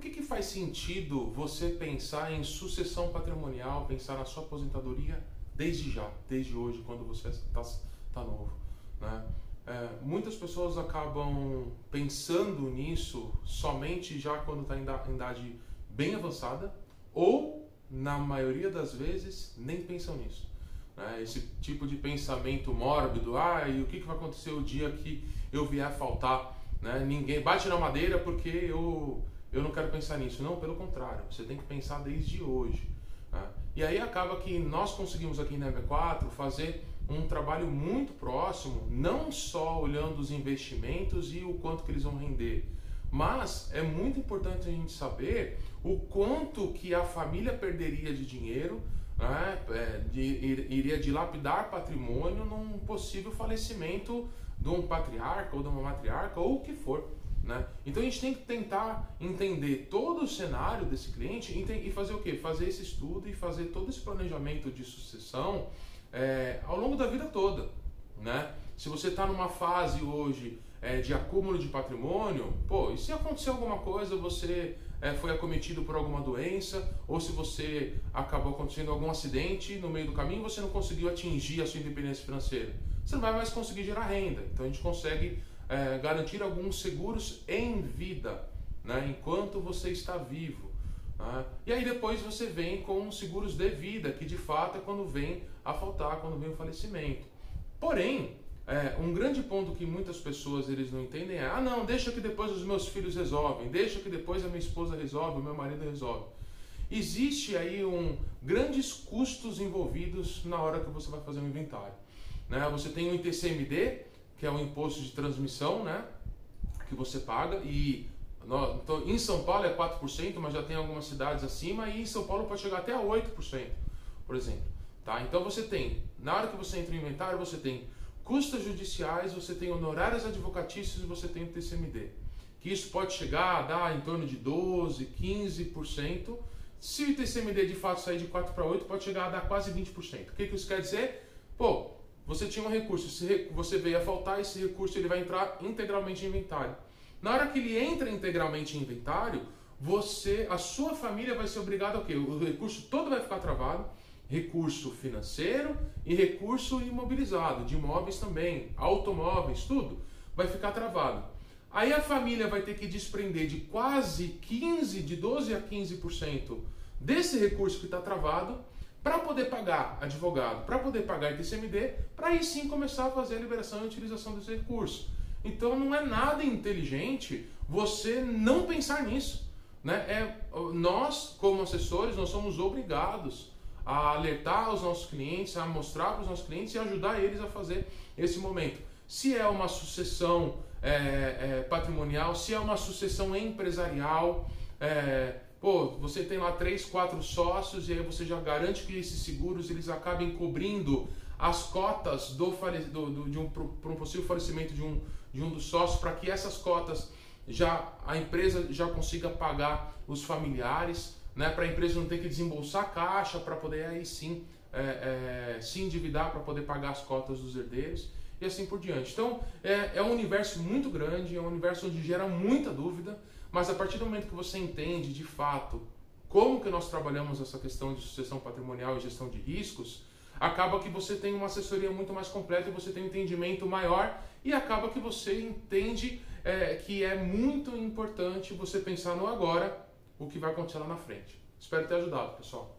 que, que faz sentido você pensar em sucessão patrimonial, pensar na sua aposentadoria desde já, desde hoje, quando você está tá novo? Né? É, muitas pessoas acabam pensando nisso somente já quando está em idade bem avançada ou, na maioria das vezes, nem pensam nisso. Né? Esse tipo de pensamento mórbido, ah, e o que, que vai acontecer o dia que eu vier a faltar? Né? Ninguém bate na madeira porque eu, eu não quero pensar nisso. Não, pelo contrário, você tem que pensar desde hoje. Né? E aí acaba que nós conseguimos aqui na MB4 fazer um trabalho muito próximo, não só olhando os investimentos e o quanto que eles vão render, mas é muito importante a gente saber o quanto que a família perderia de dinheiro, né, é, de, iria dilapidar patrimônio num possível falecimento de um patriarca ou de uma matriarca ou o que for. Né? Então a gente tem que tentar entender todo o cenário desse cliente e fazer o quê? Fazer esse estudo e fazer todo esse planejamento de sucessão é, ao longo da vida toda. Né? Se você está numa fase hoje é, de acúmulo de patrimônio, pô, e se acontecer alguma coisa, você é, foi acometido por alguma doença, ou se você acabou acontecendo algum acidente no meio do caminho, você não conseguiu atingir a sua independência financeira, você não vai mais conseguir gerar renda. Então a gente consegue é, garantir alguns seguros em vida, né, enquanto você está vivo. Né? E aí depois você vem com seguros de vida, que de fato é quando vem a faltar, quando vem o falecimento. Porém, é, um grande ponto que muitas pessoas eles não entendem é: ah, não, deixa que depois os meus filhos resolvem, deixa que depois a minha esposa resolve, o meu marido resolve. Existe aí um grandes custos envolvidos na hora que você vai fazer um inventário. Né? Você tem o ITCMD, que é o imposto de transmissão, né? que você paga e então, em São Paulo é 4%, mas já tem algumas cidades acima, e em São Paulo pode chegar até a 8%, por exemplo. Tá? Então você tem, na hora que você entra no inventário, você tem custas judiciais, você tem honorários advocatícios e você tem o TCMD. Que isso pode chegar a dar em torno de 12%, 15%. Se o TCMD de fato sair de 4 para 8, pode chegar a dar quase 20%. O que, que isso quer dizer? Pô, você tinha um recurso, você veio a faltar, esse recurso ele vai entrar integralmente em inventário. Na hora que ele entra integralmente em inventário, você, a sua família vai ser obrigada a quê? O recurso todo vai ficar travado, recurso financeiro e recurso imobilizado, de imóveis também, automóveis, tudo vai ficar travado. Aí a família vai ter que desprender de quase 15, de 12 a 15% desse recurso que está travado para poder pagar advogado, para poder pagar ITCMD, para aí sim começar a fazer a liberação e utilização desse recurso. Então não é nada inteligente você não pensar nisso. Né? É, nós, como assessores, nós somos obrigados a alertar os nossos clientes, a mostrar para os nossos clientes e ajudar eles a fazer esse momento. Se é uma sucessão é, é, patrimonial, se é uma sucessão empresarial, é, pô, você tem lá três, quatro sócios e aí você já garante que esses seguros eles acabem cobrindo as cotas do, do, do de um, um possível falecimento de um, de um dos sócios para que essas cotas já a empresa já consiga pagar os familiares, né, para a empresa não ter que desembolsar caixa para poder aí sim é, é, se endividar para poder pagar as cotas dos herdeiros e assim por diante. Então é, é um universo muito grande, é um universo onde gera muita dúvida, mas a partir do momento que você entende de fato como que nós trabalhamos essa questão de sucessão patrimonial e gestão de riscos, acaba que você tem uma assessoria muito mais completa e você tem um entendimento maior e acaba que você entende é, que é muito importante você pensar no agora, o que vai acontecer lá na frente. Espero ter ajudado, pessoal.